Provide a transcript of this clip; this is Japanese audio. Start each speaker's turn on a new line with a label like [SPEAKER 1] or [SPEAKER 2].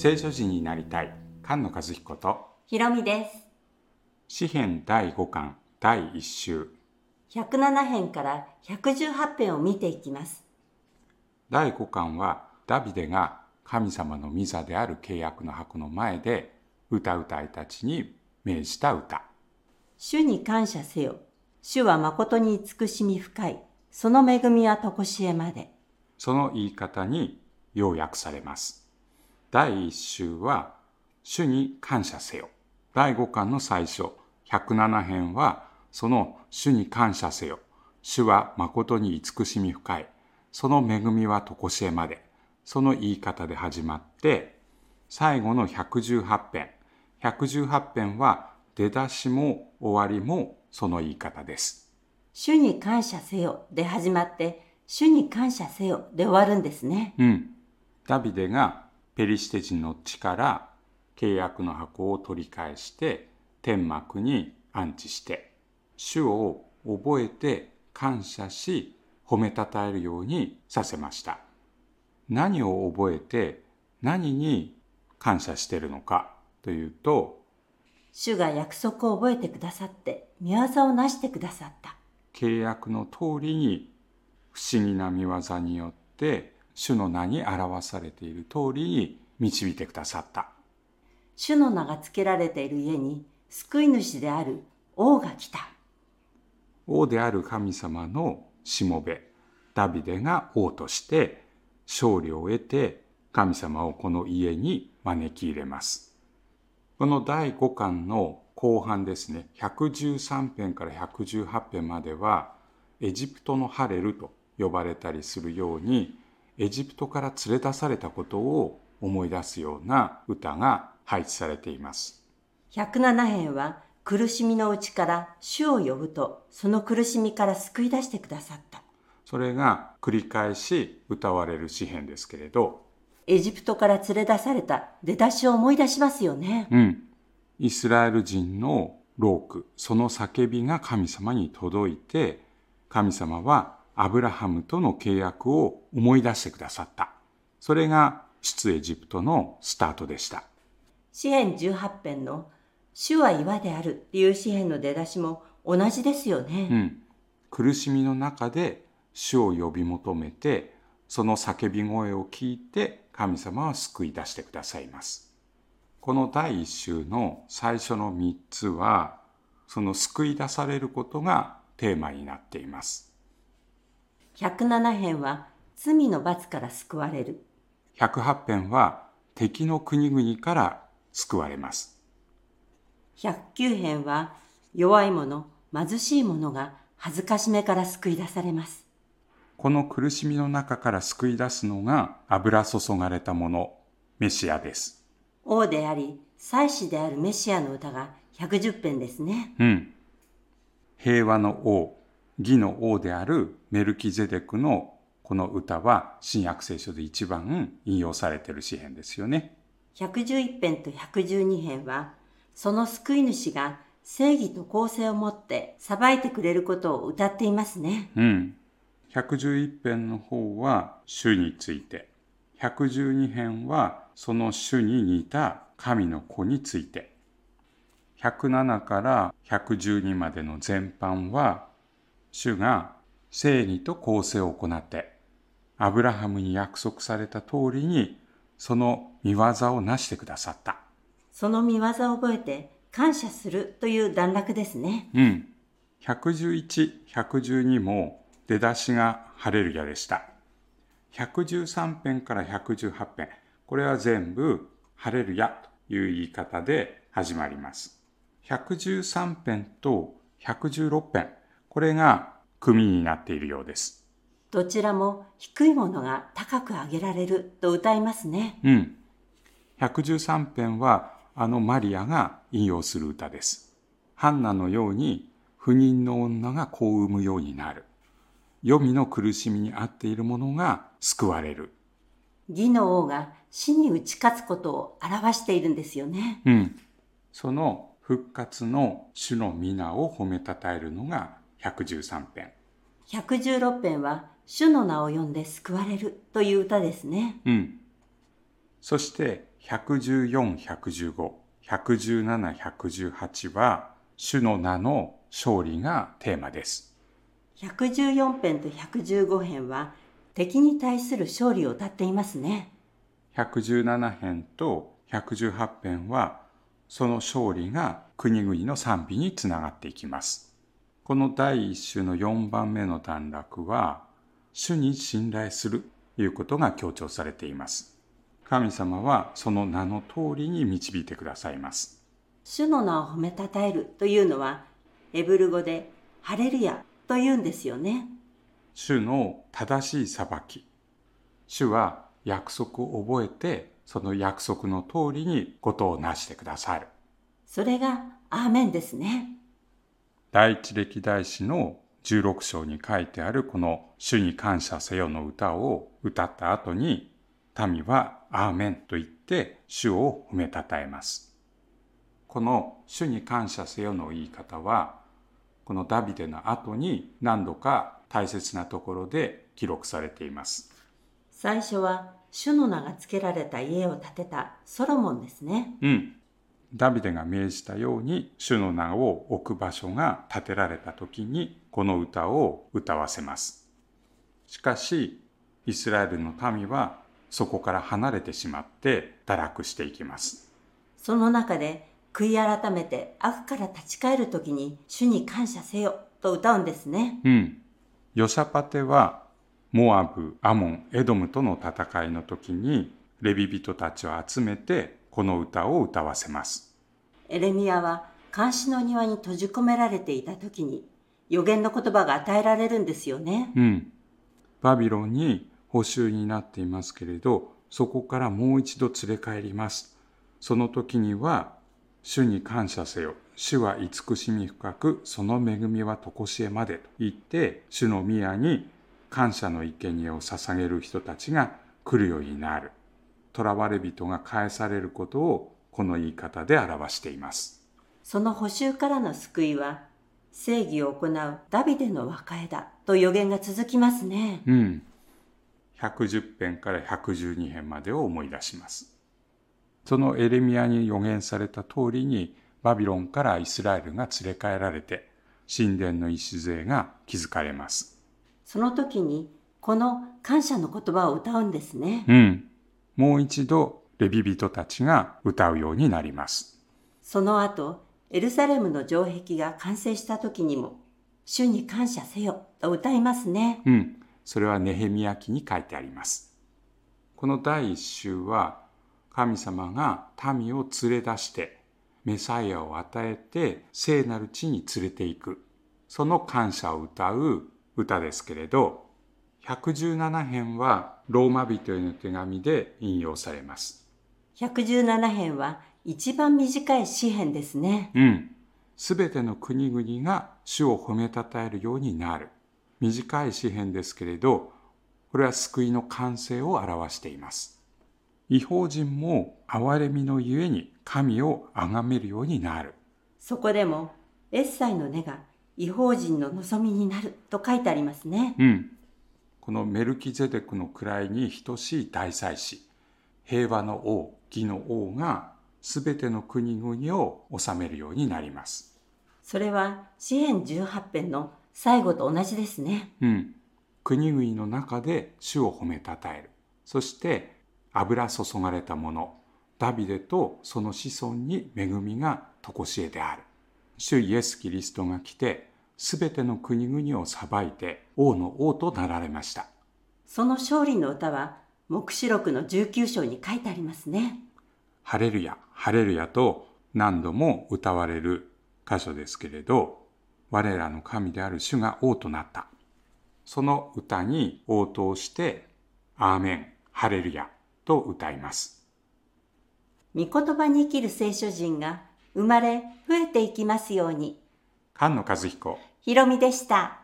[SPEAKER 1] 聖書人になりたい菅野和彦と
[SPEAKER 2] ひろみです。
[SPEAKER 1] 詩編第5巻第1週
[SPEAKER 2] 107編から118編を見ていきます。
[SPEAKER 1] 第5巻はダビデが神様の御座である契約の箱の前で歌うたいたちに命じた歌
[SPEAKER 2] 主に感謝せよ。主は誠に慈しみ深い。その恵みはとこしえまで。
[SPEAKER 1] その言い方に要約されます第1週は主に感謝せよ。第5巻の最初107編はその主に感謝せよ。主は誠に慈しみ深い。その恵みはとこしえまで。その言い方で始まって最後の118編。118編は出だしも終わりもその言い方です。
[SPEAKER 2] 主に感謝せよで始まって、主に感謝せよで終わるんですね。
[SPEAKER 1] うん。ダビデがペリシテ人の地から契約の箱を取り返して天幕に安置して主を覚えて感謝し褒めたたえるようにさせました。何を覚えて何に感謝しているのかというと
[SPEAKER 2] 主が約束を覚えてくださって、見業をなしてくださった。
[SPEAKER 1] 契約の通りに不思議な見業によって主の名に表されている通りに導いてくださった。
[SPEAKER 2] 主の名が付けられている家に、救い主である王が来た。
[SPEAKER 1] 王である神様のしもべダビデが王として勝利を得て神様をこの家に招き入れます。この第5巻の後半ですね113編から118編まではエジプトのハレルと呼ばれたりするようにエジプトから連れ出されたことを思い出すような歌が配置されています。
[SPEAKER 2] 107編は苦しみのうちから主を呼ぶとその苦しみから救い出してくださった。
[SPEAKER 1] それが繰り返し歌われる詩編ですけれど
[SPEAKER 2] エジプトから連れ出された出だしを思い出しますよね。
[SPEAKER 1] うん。イスラエル人のローク、その叫びが神様に届いて、神様はアブラハムとの契約を思い出してくださった。それが出エジプトのスタートでした。
[SPEAKER 2] 詩編18編の主は岩であるっていう詩編の出だしも同じですよね。
[SPEAKER 1] うん。苦しみの中で主を呼び求めて、その叫び声を聞いて神様は救い出してくださいます。この第一週の最初の3つは、その救い出されることがテーマになっています。
[SPEAKER 2] 107編は罪の罰から救われる。
[SPEAKER 1] 108編は敵の国々から救われます。
[SPEAKER 2] 109編は弱い者、貧しい者が恥ずかしめから救い出されます。
[SPEAKER 1] この苦しみの中から救い出すのが油注がれたもの、メシアです。
[SPEAKER 2] 王であり、祭司であるメシアの歌が110編ですね。
[SPEAKER 1] うん。平和の王、義の王であるメルキゼデクのこの歌は新約聖書で一番引用されている詩篇ですよね。
[SPEAKER 2] 111編と112編は、その救い主が正義と公正をもって裁いてくれることを歌っていますね。
[SPEAKER 1] うん。111編の方は主について、112編はその主に似た神の子について、107から112までの全般は、主が正義と公正を行って、アブラハムに約束された通りに、その見業をなしてくださった。
[SPEAKER 2] その見業を覚えて感謝するという段落ですね。
[SPEAKER 1] うん。111、112も出だしがハレルヤでした。113編から118編、これは全部ハレルヤという言い方で始まります。113編と116編、これが組になっているようです。
[SPEAKER 2] どちらも低いものが高く上げられると歌いますね。
[SPEAKER 1] うん。113編はあのマリアが引用する歌です。ハンナのように不妊の女が子を産むようになる。黄泉の苦しみにあっている者が救われる。
[SPEAKER 2] 義の王が死に打ち勝つことを表しているんですよね。
[SPEAKER 1] うん。その復活の主の皆を褒めたたえるのが113編。
[SPEAKER 2] 116編は主の名を呼んで救われるという歌ですね。
[SPEAKER 1] うん。そして114、115、117、118は、主の名の勝利がテーマです。
[SPEAKER 2] 114編と115編は敵に対する勝利を歌っていますね。
[SPEAKER 1] 117編と118編は、その勝利が国々の賛美につながっていきます。この第一種の4番目の段落は、主に信頼するということが強調されています。神様はその名の通りに導いてくださいます。
[SPEAKER 2] 主の名を褒めたたえるというのは、エブル語でハレルヤというんですよね。
[SPEAKER 1] 主の正しい裁き。主は約束を覚えて、その約束の通りにことをなしてくださる。
[SPEAKER 2] それがアーメンですね。
[SPEAKER 1] 第一歴代史の16章に書いてあるこの主に感謝せよの歌を歌った後に民はアーメンと言って主を褒めたたえます。この主に感謝せよの言い方はこのダビデの後に何度か大切なところで記録されています。
[SPEAKER 2] 最初は主の名が付けられた家を建てたソロモンですね。
[SPEAKER 1] うん。ダビデが命じたように主の名を置く場所が建てられた時にこの歌を歌わせます。しかし、イスラエルの民はそこから離れてしまって堕落していきます。
[SPEAKER 2] その中で悔い改めて悪から立ち返る時に主に感謝せよと歌うんですね。
[SPEAKER 1] うん。ヨシャパテはモアブ、アモン、エドムとの戦いの時にレビ人たちを集めてこの歌を歌わせます。
[SPEAKER 2] エレミアは監視の庭に閉じ込められていた時に予言の言葉が与えられるんですよね。
[SPEAKER 1] うん。バビロンに捕囚になっていますけれど、そこからもう一度連れ帰ります。その時には、主に感謝せよ。主は慈しみ深く、その恵みは常しえまでと言って、主の宮に感謝の生贄を捧げる人たちが来るようになる。囚われ人が返されることをこの言い方で表しています。
[SPEAKER 2] その補修からの救いは正義を行うダビデの和解だと予言が続きますね。
[SPEAKER 1] うん。110編から112編までを思い出します。そのエレミアに予言された通りにバビロンからイスラエルが連れ帰られて神殿の礎が築かれます。
[SPEAKER 2] その時にこの感謝の言葉を歌うんですね。
[SPEAKER 1] うん。もう一度レビ人たちが歌うようになります。
[SPEAKER 2] その後、エルサレムの城壁が完成した時にも、主に感謝せよと歌いますね。
[SPEAKER 1] うん。それはネヘミヤ記に書いてあります。この第一週は神様が民を連れ出してメサイアを与えて聖なる地に連れて行く。その感謝を歌う歌ですけれど、117編はローマ人への手紙で引用されます。
[SPEAKER 2] 117編は一番短い詩編ですね。
[SPEAKER 1] うん。すべての国々が主を褒めたたえるようになる。短い詩編ですけれど、これは救いの完成を表しています。違法人も憐れみのゆえに神を崇めるようになる。
[SPEAKER 2] そこでも、エッサイの根が違法人の望みになると書いてありますね。
[SPEAKER 1] うん。このメルキゼデクの位に等しい大祭司、平和の王、義の王がすべての国々を治めるようになります。
[SPEAKER 2] それは詩編18編の最後と同じですね。
[SPEAKER 1] うん。国々の中で主を褒めたたえる。そして油注がれたもの、ダビデとその子孫に恵みが常しえである。主イエス・キリストが来て、すべての国々を裁いて王の王となられました。
[SPEAKER 2] その勝利の歌は、黙示録の19章に書いてありますね。
[SPEAKER 1] ハレルヤ、ハレルヤと何度も歌われる箇所ですけれど、我らの神である主が王となった。その歌に応答して、アーメン、ハレルヤと歌います。
[SPEAKER 2] 御言葉に生きる聖書人が生まれ増えていきますように。
[SPEAKER 1] 菅野和彦
[SPEAKER 2] ひろみでした。